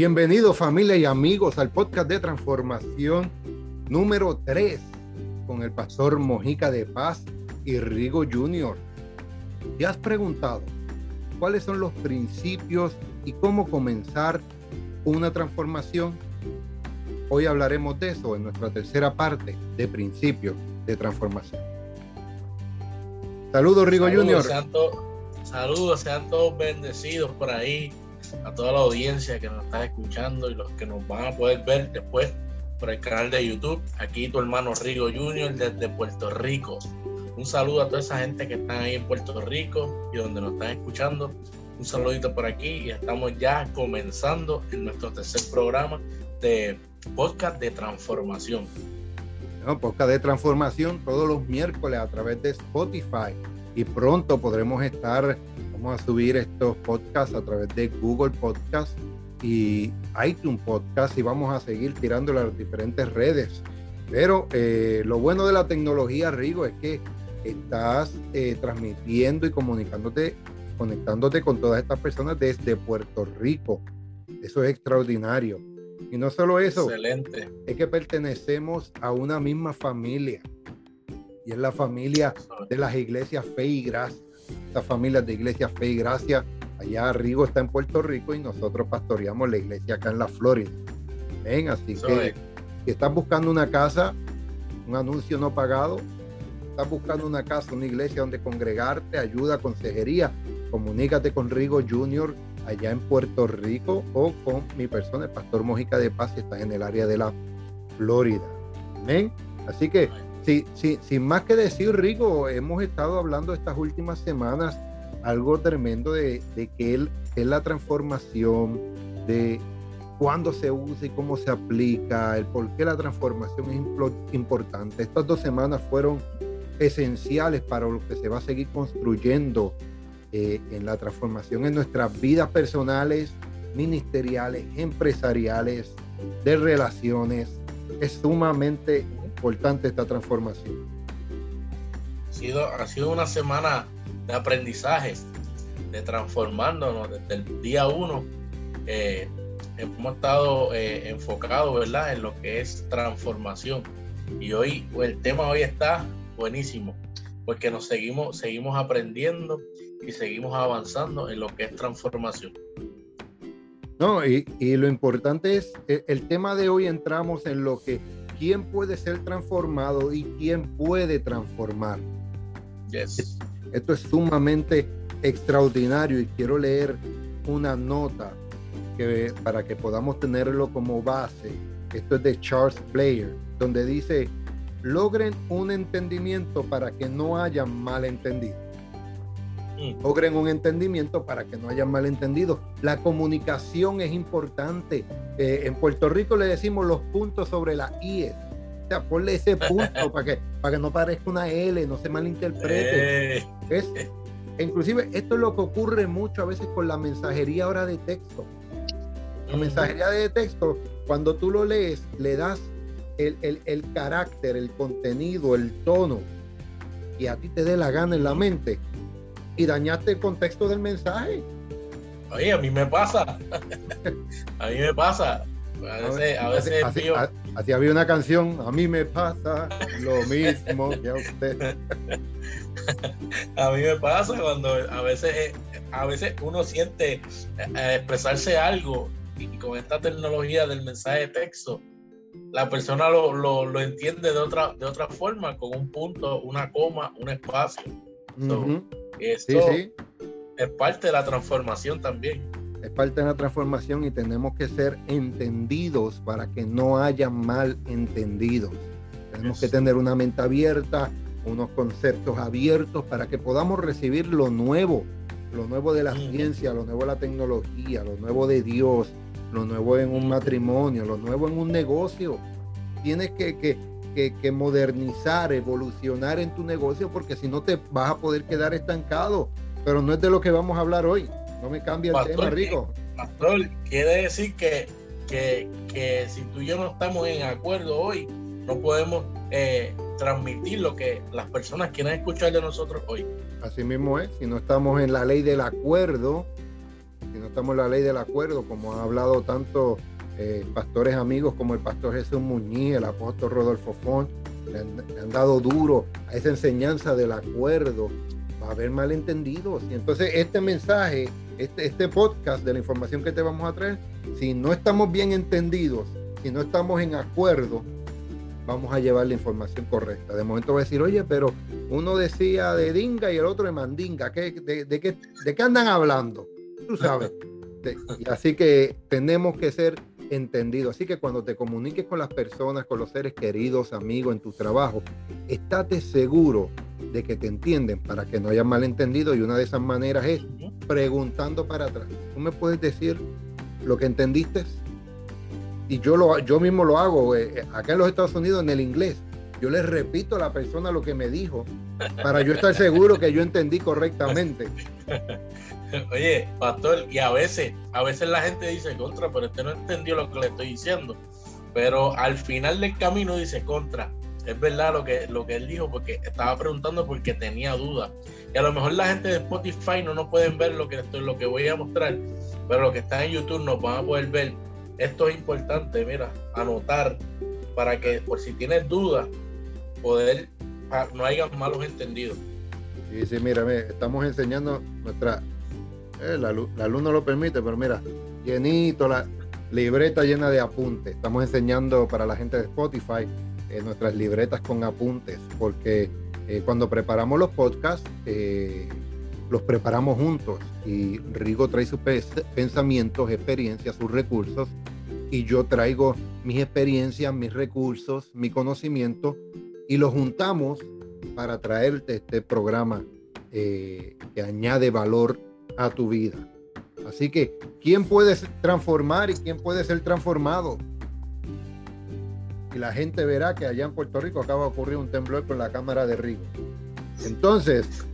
Bienvenidos familia y amigos al podcast de transformación número 3 con el pastor Mojica de Paz y Rigo Jr. ¿Te has preguntado cuáles son los principios y cómo comenzar una transformación? Hoy hablaremos de eso en nuestra tercera parte de principios de transformación. Saludos Rigo Jr. saludos, sean todos bendecidos por ahí a toda la audiencia que nos está escuchando y los que nos van a poder ver después por el canal de YouTube. Aquí tu hermano Rigo Junior desde Puerto Rico. Un saludo a toda esa gente que está ahí en Puerto Rico y donde nos están escuchando. Un saludito por aquí y estamos ya comenzando en nuestro tercer programa de podcast de transformación. podcast de transformación todos los miércoles a través de Spotify y pronto podremos estar Vamos a subir estos podcasts a través de Google Podcast y iTunes Podcast y vamos a seguir tirando las diferentes redes. Pero eh, lo bueno de la tecnología, Rigo, es que estás eh, transmitiendo y comunicándote, conectándote con todas estas personas desde Puerto Rico. Eso es extraordinario. Y no solo eso, Excelente. es que pertenecemos a una misma familia. Y es la familia de las iglesias Fe y Gracia estas familias de Iglesia Fe y Gracia. Allá Rigo está en Puerto Rico y nosotros pastoreamos la iglesia acá en la Florida. Ven, así que si estás buscando una casa, un anuncio no pagado, estás buscando una casa, una iglesia donde congregarte, ayuda, consejería, comunícate con Rigo Junior allá en Puerto Rico o con mi persona, el pastor Mojica de Paz, si estás en el área de la Florida. Amén. Así que Sí, sin más que decir, Rico, hemos estado hablando estas últimas semanas algo tremendo de, que él es la transformación, de cuándo se usa y cómo se aplica, el por qué la transformación es importante. Estas dos semanas fueron esenciales para lo que se va a seguir construyendo eh, en la transformación en nuestras vidas personales, ministeriales, empresariales, de relaciones. Es sumamente importante esta transformación? Ha sido, ha sido una semana de aprendizaje, de transformándonos desde el día uno. Eh, hemos estado eh, enfocados, ¿verdad?, en lo que es transformación. Y hoy, el tema hoy está buenísimo, porque nos seguimos, seguimos aprendiendo y seguimos avanzando en lo que es transformación. No, y, y lo importante es, el, el, tema de hoy entramos en lo que quién puede ser transformado y quién puede transformar. Esto es sumamente extraordinario y quiero leer una nota que, para que podamos tenerlo como base. Esto es de Charles Blair, donde dice, logren un entendimiento para que no haya malentendido. Logren un entendimiento para que no haya malentendido. La comunicación es importante. Eh, en Puerto Rico le decimos los puntos sobre la I. O sea, ponle ese punto para que, para que no parezca una L, no se malinterprete. Eh. Es, inclusive, esto es lo que ocurre mucho a veces con la mensajería ahora de texto. La mensajería de texto, cuando tú lo lees, le das el, el, el carácter, el contenido, el tono, y a ti te dé la gana en la mente y dañaste el contexto del mensaje. Oye, a mí me pasa. a mí me pasa. A veces, a veces así, había una canción, a mí me pasa lo mismo que a usted. a mí me pasa cuando a veces, a veces uno siente eh, expresarse algo y con esta tecnología del mensaje de texto, la persona lo, lo, entiende de otra, de otra forma, con un punto, una coma, un espacio. Eso es parte de la transformación también. Es parte de la transformación y tenemos que ser entendidos para que no haya mal entendidos. Tenemos que tener una mente abierta, unos conceptos abiertos para que podamos recibir lo nuevo, lo nuevo de la ciencia, lo nuevo de la tecnología, lo nuevo de Dios, lo nuevo en un matrimonio, lo nuevo en un negocio. Tienes que, que, que, modernizar, evolucionar en tu negocio, porque si no te vas a poder quedar estancado. Pero no es de lo que vamos a hablar hoy. No me cambia el tema, Rico. Pastor, quiere decir que, que, si tú y yo no estamos en acuerdo hoy, no podemos eh, transmitir lo que las personas quieren escuchar de nosotros hoy. Así mismo es, si no estamos en la ley del acuerdo, si no estamos en la ley del acuerdo, como ha hablado tanto eh, pastores amigos como el pastor Jesús Muñiz, el apóstol Rodolfo Font, le han, dado duro a esa enseñanza del acuerdo. Va a haber malentendidos. Y entonces este mensaje, este, este podcast de la información que te vamos a traer, si no estamos bien entendidos, si no estamos en acuerdo, vamos a llevar la información correcta. De momento va a decir, oye, pero uno decía de dinga y el otro de mandinga. ¿Qué, de, de, qué, ¿De qué andan hablando? Tú sabes. así que tenemos que ser entendidos. Así que cuando te comuniques con las personas, con los seres queridos, amigos, en tu trabajo, estate seguro de que te entienden para que no haya malentendido y una de esas maneras es preguntando para atrás. ¿Tú me puedes decir lo que entendiste? y yo, lo, yo mismo lo hago eh, eh, acá en los Estados Unidos en el inglés. Yo le repito a la persona lo que me dijo para yo estar seguro que yo entendí correctamente. Oye, pastor, y a veces, a veces la gente dice contra, pero este no entendió lo que le estoy diciendo. Pero al final del camino dice contra. Es verdad lo que, lo que él dijo, porque estaba preguntando porque tenía dudas. Y a lo mejor la gente de Spotify no nos pueden ver lo que, estoy, lo que voy a mostrar, pero lo que está en YouTube nos van a poder ver esto es importante, mira, anotar para que por si tienes dudas, poder, ah, no haya malos entendidos. Sí, sí, mira, estamos enseñando nuestra, eh, la, luz, no lo permite, pero mira, llenito, la libreta llena de apuntes. Estamos enseñando para la gente de Spotify eh, nuestras libretas con apuntes, porque eh, cuando preparamos los podcasts, los preparamos juntos y Rigo trae sus pensamientos, experiencias, sus recursos y yo traigo mis experiencias, mis recursos, mi conocimiento y lo juntamos para traerte este programa eh, que añade valor a tu vida. Así que, ¿quién puede transformar y quién puede ser transformado? Y la gente verá que allá en Puerto Rico acaba de ocurrir un temblor con la cámara de Rigo. Entonces.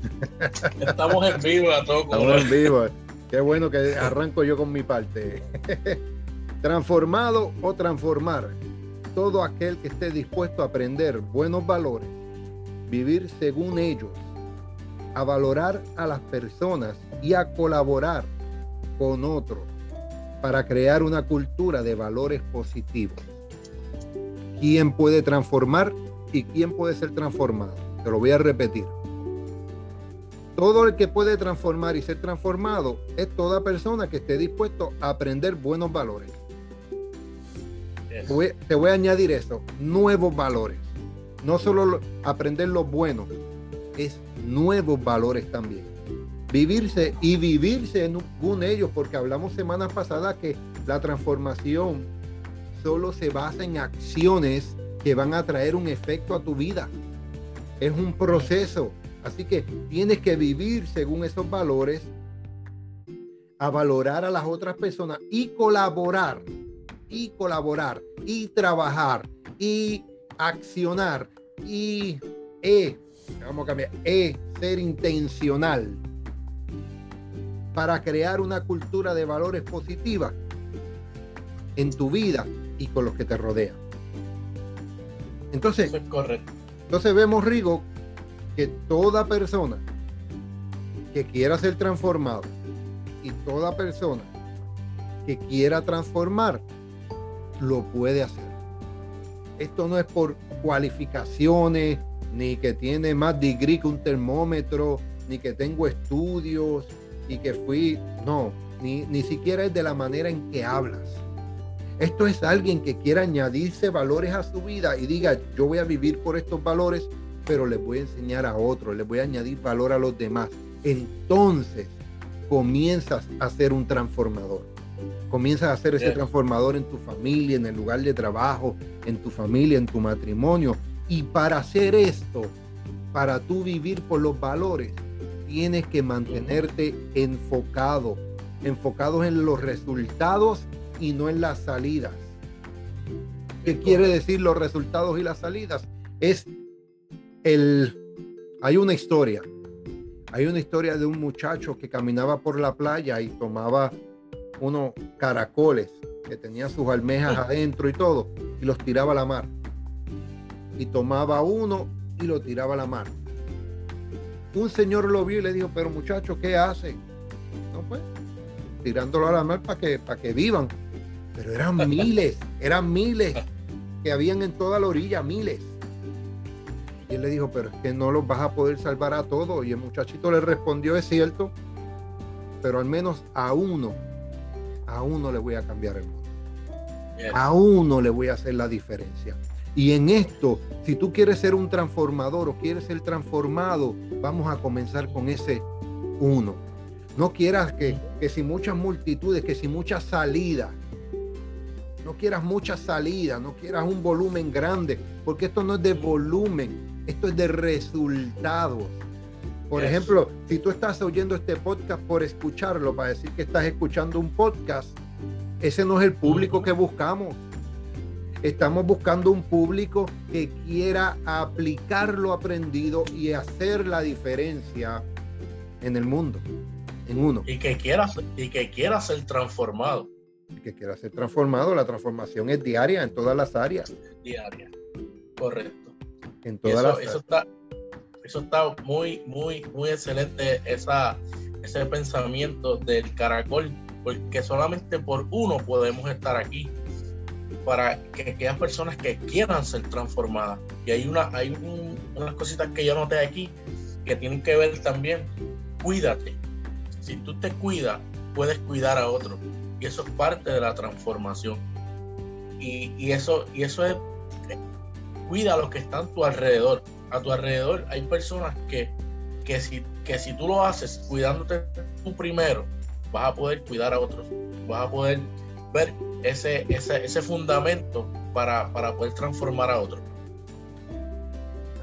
Estamos en vivo a todos. Estamos en vivo. Qué bueno que arranco yo con mi parte. Transformado o transformar. Todo aquel que esté dispuesto a aprender buenos valores, vivir según ellos, a valorar a las personas y a colaborar con otros para crear una cultura de valores positivos. ¿Quién puede transformar y quién puede ser transformado? Te lo voy a repetir. Todo el que puede transformar y ser transformado es toda persona que esté dispuesto a aprender buenos valores. te voy a añadir eso, nuevos valores. No solo aprender los buenos, es nuevos valores también. Vivirse y vivirse un ellos, porque hablamos semanas pasadas que la transformación solo se basa en acciones que van a traer un efecto a tu vida es un proceso. Así que tienes que vivir según esos valores, a valorar a las otras personas y colaborar, y colaborar, y trabajar, y accionar, y e, vamos a cambiar, e, ser intencional para crear una cultura de valores positiva en tu vida y con los que te rodean. Entonces, es correcto. Entonces vemos, Rigo, que toda persona que quiera ser transformado y toda persona que quiera transformar, lo puede hacer. Esto no es por cualificaciones, ni que tiene más degree que un termómetro, ni que tengo estudios y que fui, no, ni, ni siquiera es de la manera en que hablas esto es alguien que quiera añadirse valores a su vida y diga, yo voy a vivir por estos valores, pero les voy a enseñar a otros, les voy a añadir valor a los demás. Entonces comienzas a ser un transformador. Comienzas a ser ese transformador en tu familia, en el lugar de trabajo, en tu familia, en tu matrimonio. Y para hacer esto, para tú vivir por los valores, tienes que mantenerte enfocado, enfocados en los resultados y no en las salidas. ¿Qué quiere decir los resultados y las salidas? Es el... Hay una historia. Hay una historia de un muchacho que caminaba por la playa y tomaba unos caracoles que tenía sus almejas adentro y todo y los tiraba a la mar. Y tomaba uno y lo tiraba a la mar. Un señor lo vio y le dijo, pero muchacho, ¿qué hace? No, pues, tirándolo a la mar para que, para que vivan. Pero eran miles, eran miles que habían en toda la orilla, miles. Y él le dijo, pero es que no los vas a poder salvar a todos. Y el muchachito le respondió, es cierto, pero al menos a uno, a uno le voy a cambiar el mundo. A uno le voy a hacer la diferencia. Y en esto, si tú quieres ser un transformador o quieres ser transformado, vamos a comenzar con ese uno. No quieras que, que si muchas multitudes, que si muchas salidas, no quieras mucha salida, no quieras un volumen grande, porque esto no es de volumen, esto es de resultados. Por ejemplo, si tú estás oyendo este podcast por escucharlo, para decir que estás escuchando un podcast, ese no es el público que buscamos. Estamos buscando un público que quiera aplicar lo aprendido y hacer la diferencia en el mundo, en uno. Y que quiera, y que quiera ser transformado. Y que quiera ser transformado. La transformación es diaria en todas las áreas. Diaria. Correcto. En todas eso, las eso está, eso está muy, muy, muy excelente esa, ese pensamiento del caracol, porque solamente por uno podemos estar aquí para que aquellas personas que quieran ser transformadas. Y hay, una, hay unas cositas que yo noté aquí que tienen que ver también. Cuídate. Si tú te cuidas, puedes cuidar a otros. Y eso es parte de la transformación. Y, y eso, y eso es, cuida a los que están a tu alrededor. A tu alrededor hay personas que, que, si, que si tú lo haces cuidándote tú primero, vas a poder cuidar a otros. Vas a poder ver ese, ese, ese fundamento para, para, poder transformar a otros.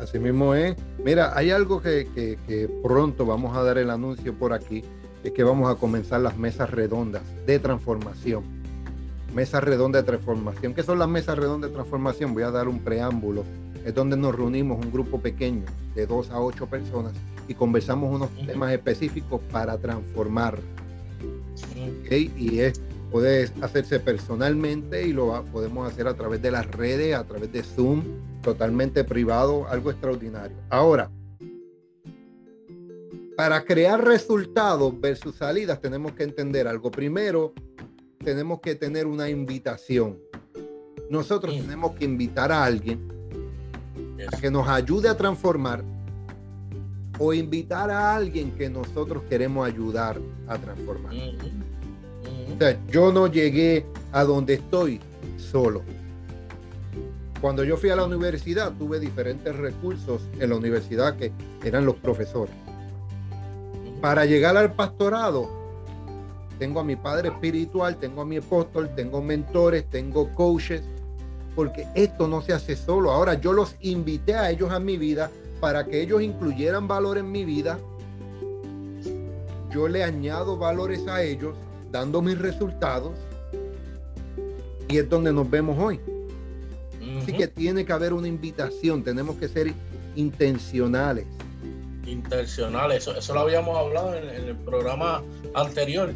Así mismo es. Mira, hay algo que, que, que, pronto vamos a dar el anuncio por aquí, es que vamos a comenzar las mesas redondas de transformación. Mesas redondas de transformación. ¿Qué son las mesas redondas de transformación? Voy a dar un preámbulo. Es donde nos reunimos un grupo pequeño de dos a ocho personas y conversamos unos temas específicos para transformar. ¿Okay? Y es puede hacerse personalmente y lo podemos hacer a través de las redes, a través de Zoom, totalmente privado, algo extraordinario. Ahora, para crear resultados versus salidas tenemos que entender algo. Primero, tenemos que tener una invitación. Nosotros tenemos que invitar a alguien a que nos ayude a transformar o invitar a alguien que nosotros queremos ayudar a transformar. O sea, yo no llegué a donde estoy solo. Cuando yo fui a la universidad, tuve diferentes recursos en la universidad que eran los profesores. Para llegar al pastorado, tengo a mi padre espiritual, tengo a mi apóstol, tengo mentores, tengo coaches, porque esto no se hace solo. Ahora yo los invité a ellos a mi vida para que ellos incluyeran valor en mi vida. Yo le añado valores a ellos dando mis resultados y es donde nos vemos hoy. Así que tiene que haber una invitación, tenemos que ser intencionales. Intencionales, eso, lo habíamos hablado en, el programa anterior,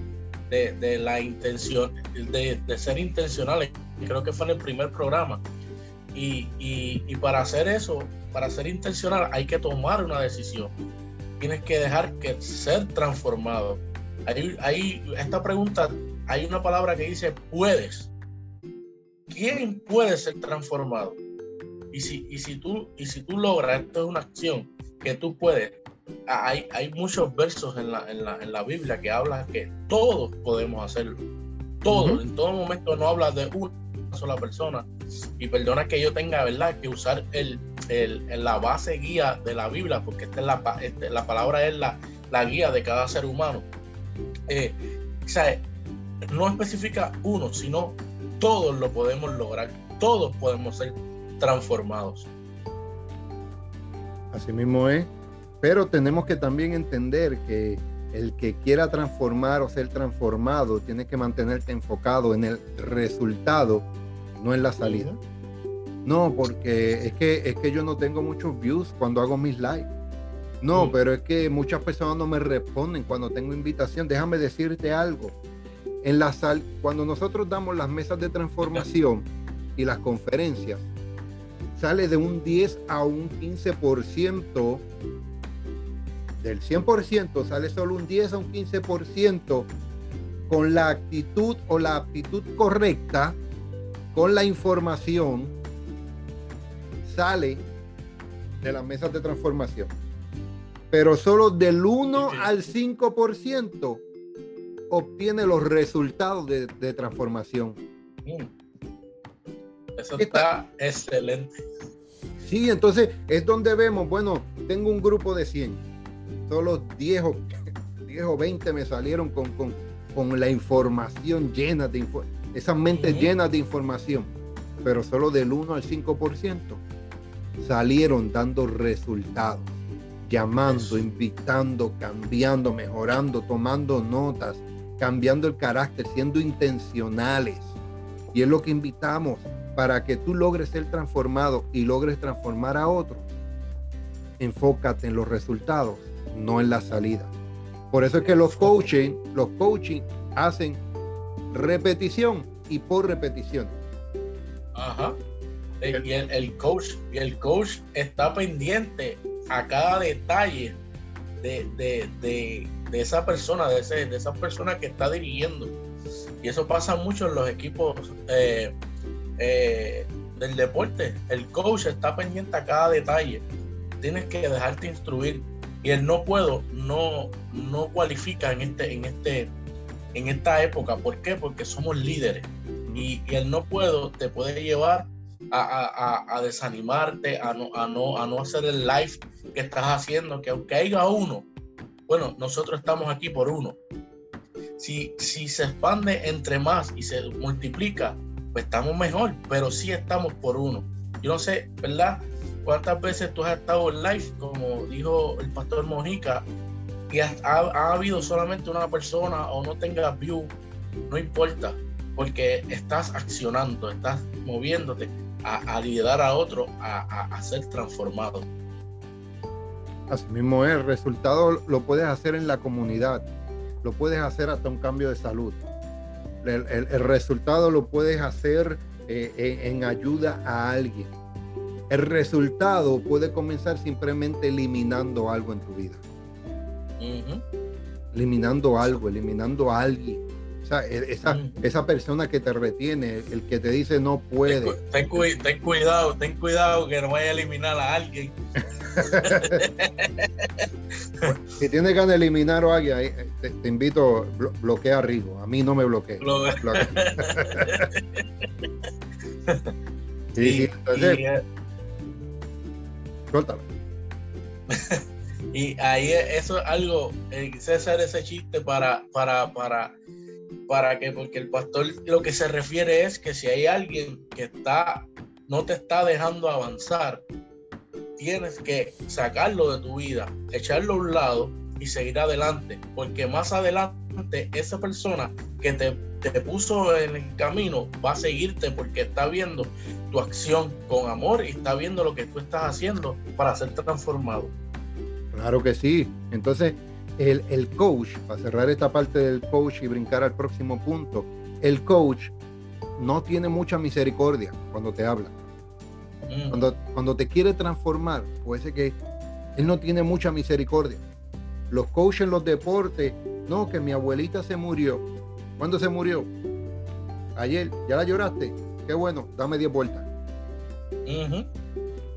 de, la intención, de, ser intencionales, creo que fue en el primer programa. Y, y, para hacer eso, para ser intencional, hay que tomar una decisión. Tienes que dejar que ser transformado hay, esta pregunta, hay una palabra que dice puedes. ¿Quién puede ser transformado? Y si, y si, tú, y si tú logras, esto es una acción que tú puedes. Hay, hay muchos versos en la, en, la, en la Biblia que hablan que todos podemos hacerlo. Todos, en todo momento no habla de una sola persona. Y perdona que yo tenga, ¿verdad?, que usar el, el, la base guía de la Biblia, porque esta es la, este, la palabra es la, la guía de cada ser humano eh, no especifica uno, sino todos lo podemos lograr, todos podemos ser transformados. Así mismo es, pero tenemos que también entender que el que quiera transformar o ser transformado tiene que mantenerte enfocado en el resultado, no en la salida. No, porque es que, es que yo no tengo muchos views cuando hago mis lives. No, pero es que muchas personas no me responden cuando tengo invitación. Déjame decirte algo. En la sal, cuando nosotros damos las mesas de transformación y las conferencias, sale de un 10 a un 15%. Del 100% sale solo un 10 a un 15% con la actitud o la aptitud correcta, con la información, sale de las mesas de transformación. Pero solo del 1 al 5% obtiene los resultados de, transformación. Mm. Eso está excelente. Sí, entonces es donde vemos, bueno, tengo un grupo de 100, solo 10 o, 10 o 20 me salieron con, con, con la información llena de esas mentes llenas de información, pero solo del 1 al 5% salieron dando resultados, llamando, invitando, cambiando, mejorando, tomando notas, cambiando el carácter, siendo intencionales. Y es lo que invitamos para que tú logres ser transformado y logres transformar a otro, enfócate en los resultados, no en la salida. Por eso es que los coaching, los coaching hacen repetición y por repetición. Ajá. Y el, coach, y el coach está pendiente a cada detalle de, esa persona, de, ese, de esa persona que está dirigiendo. Y eso pasa mucho en los equipos eh, eh, del deporte. El coach está pendiente a cada detalle. Tienes que dejarte instruir. Y el no puedo no, no cualifica en este, en este, en esta época. ¿Por qué? Porque somos líderes. Y, el no puedo te puede llevar a, desanimarte, a no, a, no, a no hacer el live que estás haciendo, que aunque haya uno, bueno, nosotros estamos aquí por uno. Si, si se expande entre más y se multiplica, pues estamos mejor, pero sí estamos por uno. Yo no sé, ¿verdad? ¿Cuántas veces tú has estado en live, como dijo el pastor Mojica, y ha, habido solamente una persona o no tengas view? No importa, porque estás accionando, estás moviéndote a, liderar a otro, a, ser transformado. Así mismo es, el resultado lo puedes hacer en la comunidad, lo puedes hacer hasta un cambio de salud el, resultado lo puedes hacer eh, en, ayuda a alguien. El resultado puede comenzar simplemente eliminando algo en tu vida. Eliminando algo, eliminando a alguien. O sea, e, esa, esa persona que te retiene, el que te dice no puede. Ten, cuidado, ten cuidado que no vaya a eliminar a alguien. si tienes ganas de eliminar a alguien, te, invito, bloquea a Rigo. A mí no me bloquea. sí, sí, entonces. Eh, y ahí eso es algo, eh, hacer ese chiste para, para, para, para que, porque el pastor lo que se refiere es que si hay alguien que está, no te está dejando avanzar, tienes que sacarlo de tu vida, echarlo a un lado y seguir adelante, porque más adelante esa persona que te, te, puso en el camino va a seguirte porque está viendo tu acción con amor y está viendo lo que tú estás haciendo para ser transformado. Claro que sí. Entonces, el, el coach, para cerrar esta parte del coach y brincar al próximo punto, el coach no tiene mucha misericordia cuando te habla Mm. Cuando, cuando te quiere transformar, puede ser que él no tiene mucha misericordia. Los coaches en los deportes, no, que mi abuelita se murió. ¿Cuándo se murió? Ayer, ¿ya la lloraste? Qué bueno, dame 10 vueltas.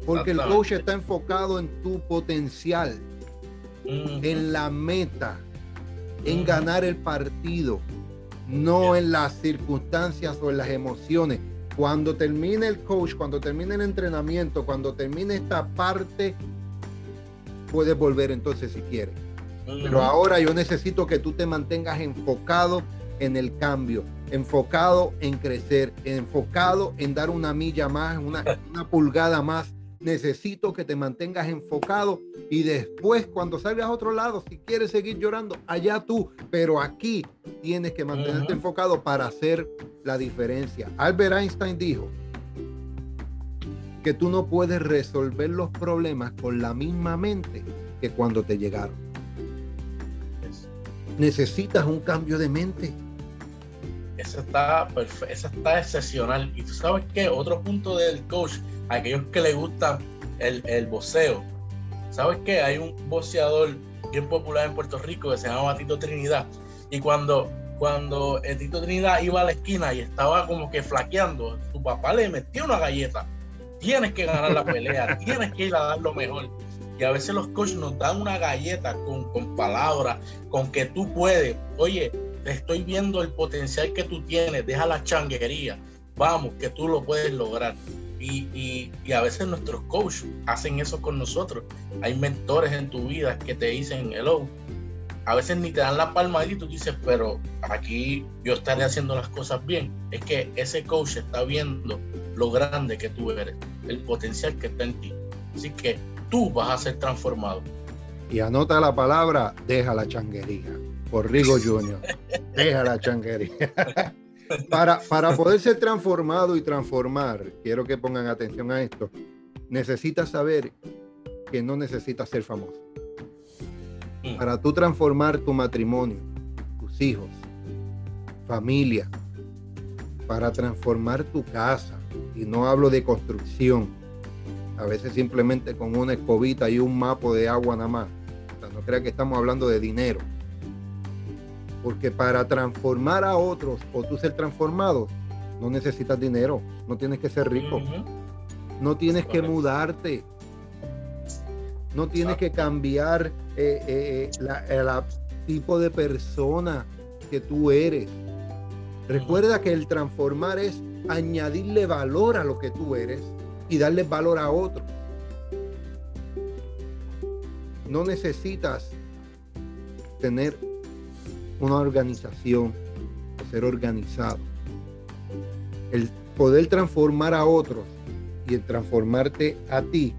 Porque el coach está enfocado en tu potencial, en la meta, en ganar el partido, no en las circunstancias o en las emociones. Cuando termine el coach, cuando termine el entrenamiento, cuando termine esta parte, puedes volver entonces si quieres. Pero ahora yo necesito que tú te mantengas enfocado en el cambio, enfocado en crecer, enfocado en dar una milla más, una, una pulgada más necesito que te mantengas enfocado y después cuando salgas a otro lado, si quieres seguir llorando, allá tú, pero aquí tienes que mantenerte enfocado para hacer la diferencia. Albert Einstein dijo que tú no puedes resolver los problemas con la misma mente que cuando te llegaron. Necesitas un cambio de mente. Eso está, eso está excepcional. Y tú sabes que otro punto del coach aquellos que les gusta el, el boxeo. ¿Sabes qué? Hay un boxeador bien popular en Puerto Rico que se llama Batito Trinidad. Y cuando, cuando Tito Trinidad iba a la esquina y estaba como que flaqueando, tu papá le metió una galleta. Tienes que ganar la pelea, tienes que ir a dar lo mejor. Y a veces los coaches nos dan una galleta con, con palabras, con que tú puedes. Oye, estoy viendo el potencial que tú tienes, deja la changuería. Vamos, que tú lo puedes lograr. Y, a veces nuestros coaches hacen eso con nosotros. Hay mentores en tu vida que te dicen hello. A veces ni te dan la palma y tú dices, pero aquí yo estaré haciendo las cosas bien. Es que ese coach está viendo lo grande que tú eres, el potencial que está en ti. Así que tú vas a ser transformado. Y anota la palabra, deja la changuería. Por Rigo Junior. deja la changuería. para, para poder ser transformado y transformar, quiero que pongan atención a esto, necesitas saber que no necesitas ser famoso. Mm. Para tú transformar tu matrimonio, tus hijos, familia, para transformar tu casa, y no hablo de construcción, a veces simplemente con una escobita y un mapo de agua nada más. no crea que estamos hablando de dinero porque para transformar a otros o tú ser transformado, no necesitas dinero, no tienes que ser rico, no tienes que mudarte, no tienes que cambiar eh, eh, eh, el tipo de persona que tú eres. Recuerda que el transformar es añadirle valor a lo que tú eres y darle valor a otros. No necesitas tener una organización ser organizado. El poder transformar a otros y el transformarte a ti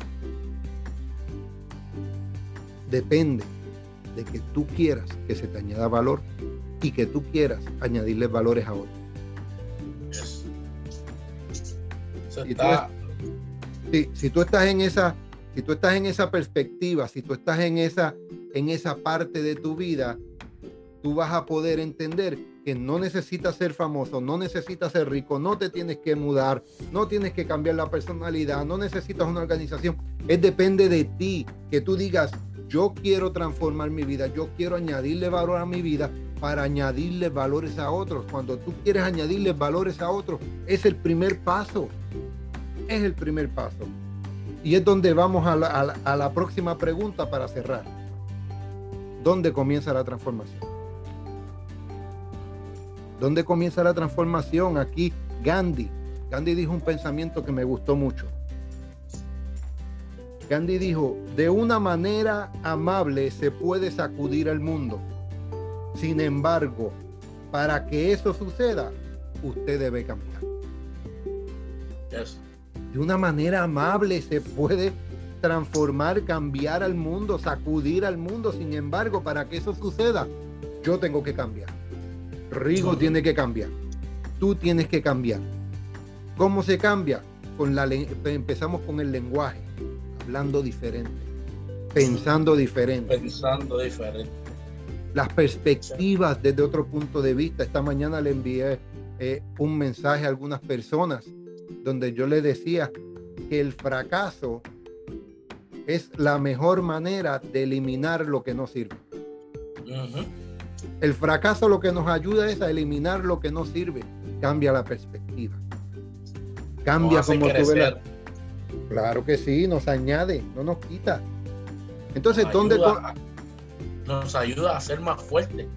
depende de que tú quieras que se te añada valor y que tú quieras añadirle valores a otros. Si, tú, estás en esa, si tú estás en esa perspectiva, si tú estás en esa, en esa parte de tu vida, tú vas a poder entender que no necesitas ser famoso, no necesitas ser rico, no te tienes que mudar, no tienes que cambiar la personalidad, no necesitas una organización. Es depende de ti que tú digas, yo quiero transformar mi vida, yo quiero añadirle valor a mi vida para añadirle valores a otros. Cuando tú quieres añadirle valores a otros, es el primer paso. Es el primer paso. Y es donde vamos a la, a la próxima pregunta para cerrar. ¿Dónde comienza la transformación? ¿Dónde comienza la transformación? Aquí Gandhi. Gandhi dijo un pensamiento que me gustó mucho. Gandhi dijo, de una manera amable se puede sacudir al mundo. Sin embargo, para que eso suceda, usted debe cambiar. De una manera amable se puede transformar, cambiar al mundo, sacudir al mundo. Sin embargo, para que eso suceda, yo tengo que cambiar. Rigo tiene que cambiar. Tú tienes que cambiar. ¿Cómo se cambia? Con la, empezamos con el lenguaje, hablando diferente, pensando diferente. Pensando diferente. Las perspectivas desde otro punto de vista. Esta mañana le envié eh, un mensaje a algunas personas donde yo le decía que el fracaso es la mejor manera de eliminar lo que no sirve. El fracaso lo que nos ayuda es a eliminar lo que no sirve. Cambia la perspectiva. Cambia como tú ves Claro que sí, nos añade, no nos quita. Entonces, nos ¿dónde... Ayuda, nos ayuda a ser más fuerte.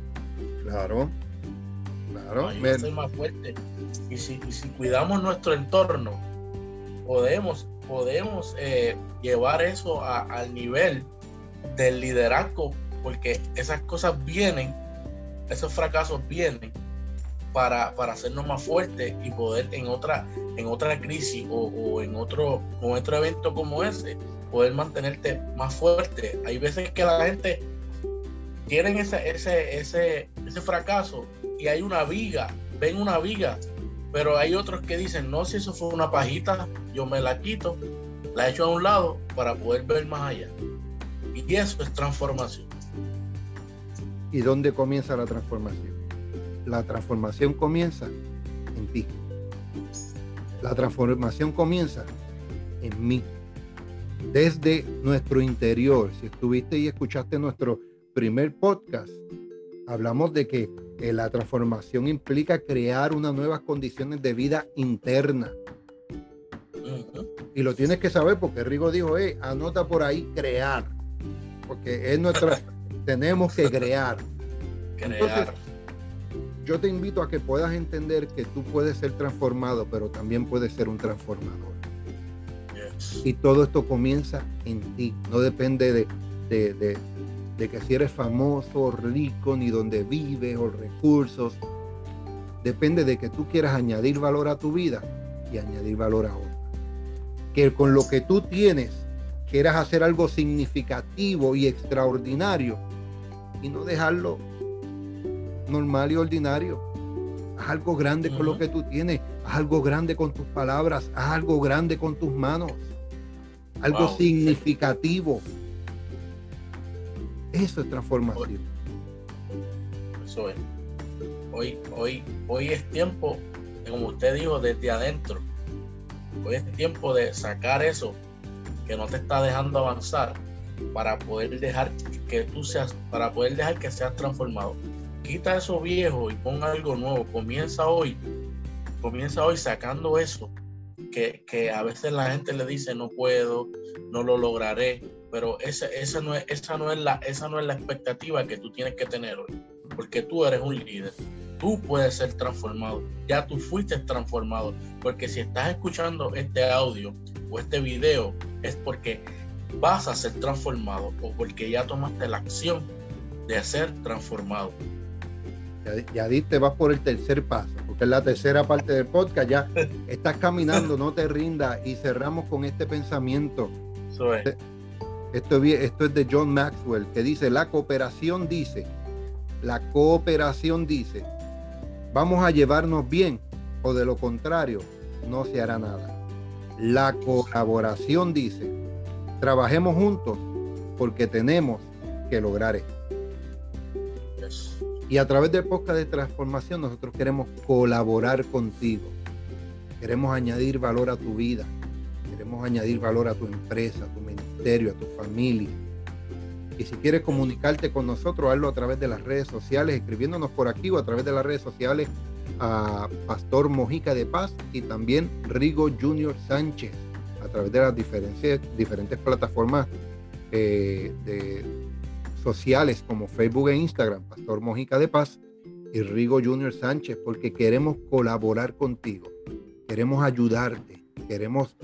Claro, claro. a ser más fuerte. Y si, cuidamos nuestro entorno, podemos, podemos eh, llevar eso al nivel del liderazgo, porque esas cosas vienen esos fracasos vienen para, para hacernos más fuertes y poder en otra, en otra crisis o, en otro, otro evento como ese, poder mantenerte más fuerte. Hay veces que la gente tienen ese, ese, ese, ese fracaso y hay una viga, ven una viga, pero hay otros que dicen, no, si eso fue una pajita, yo me la quito, la echo a un lado para poder ver más allá. Y eso es transformación. ¿Y dónde comienza la transformación? La transformación comienza en ti. La transformación comienza en mí. Desde nuestro interior. Si estuviste y escuchaste nuestro primer podcast, Hablamos de que eh, la transformación implica crear unas nuevas condiciones de vida interna. Y lo tienes que saber porque Rigo dijo, hey, anota por ahí crear. Porque es nuestra, tenemos que crear. crear. yo te invito a que puedas entender que tú puedes ser transformado, pero también puedes ser un transformador. Y todo esto comienza en ti, no depende de, de, de, que si eres famoso, o rico, ni donde vives o recursos. Depende de que tú quieras añadir valor a tu vida y añadir valor a otra. Que con lo que tú tienes quieras hacer algo significativo y extraordinario y no dejarlo normal y ordinario. Haz algo grande con lo que tú tienes, haz algo grande con tus palabras, haz algo grande con tus manos, algo significativo. Eso es transformación. Eso es. Hoy, hoy, hoy es tiempo, como usted dijo, desde adentro. Hoy es tiempo de sacar eso que no te está dejando avanzar para poder dejar que tú seas, para poder dejar que seas transformado. Quita eso viejo y ponga algo nuevo. Comienza hoy. Comienza hoy sacando eso que, que a veces la gente le dice no puedo, no lo lograré, pero esa, esa, no es, esa, no es la, esa no es la expectativa que tú tienes que tener hoy, porque tú eres un líder. Tú puedes ser transformado. Ya tú fuiste transformado. Porque si estás escuchando este audio o este video, es porque vas a ser transformado o porque ya tomaste la acción de ser transformado. Ya, ya vas por el tercer paso, porque es la tercera parte del podcast. Ya estás caminando, no te rindas. Y cerramos con este pensamiento. Eso es. Esto, esto es de John Maxwell, que dice, la cooperación dice, la cooperación dice, vamos a llevarnos bien o de lo contrario, no se hará nada. La colaboración dice, trabajemos juntos porque tenemos que lograr esto. Y a través del podcast de transformación nosotros queremos colaborar contigo. Queremos añadir valor a tu vida. Queremos añadir valor a tu empresa, a tu ministerio, a tu familia. Y si quieres comunicarte con nosotros, hazlo a través de las redes sociales, escribiéndonos por aquí o a través de las redes sociales a Pastor Mojica de Paz y también Rigo Junior Sánchez a través de las diferentes, diferentes plataformas eh, de, sociales como Facebook e Instagram, Pastor Mojica de Paz y Rigo Junior Sánchez, porque queremos colaborar contigo, queremos ayudarte, queremos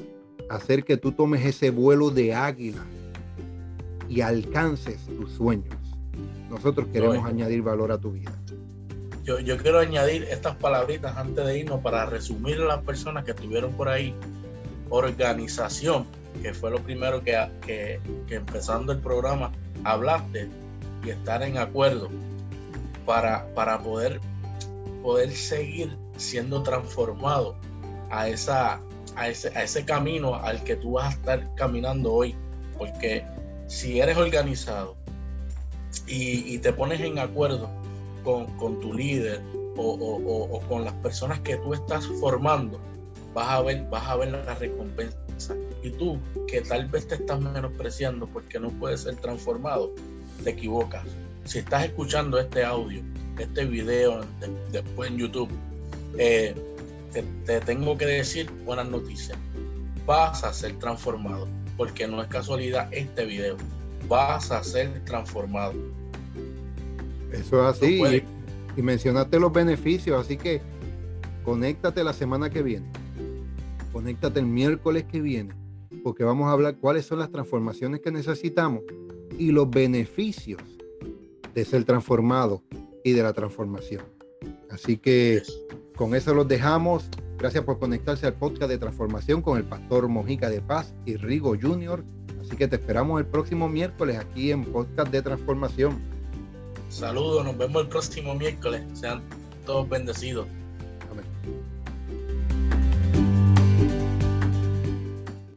hacer que tú tomes ese vuelo de águila y alcances tus sueños. Nosotros queremos añadir valor a tu vida. Yo, quiero añadir estas palabritas antes de irnos para resumir a las personas que estuvieron por ahí. Organización, que fue lo primero que, que, que empezando el programa hablaste y estar en acuerdo para, para poder, poder seguir siendo transformado a esa, a ese, a ese camino al que tú vas a estar caminando hoy. Porque si eres organizado y, te pones en acuerdo con, tu líder o, con las personas que tú estás formando, vas a ver, vas a ver la recompensa. Y tú, que tal vez te estás menospreciando porque no puedes ser transformado, te equivocas. Si estás escuchando este audio, este video después en YouTube, eh, te, tengo que decir buenas noticias. Vas a ser transformado, porque no es casualidad este video. Vas a ser transformado. Eso es así. Y, y mencionaste los beneficios, así que conéctate la semana que viene. Conéctate el miércoles que viene, porque vamos a hablar cuáles son las transformaciones que necesitamos y los beneficios de ser transformado y de la transformación. Así que con eso los dejamos. Gracias por conectarse al podcast de transformación con el pastor Mojica de Paz y Rigo Junior. Así que te esperamos el próximo miércoles aquí en podcast de transformación. Saludos, nos vemos el próximo miércoles. Sean todos bendecidos.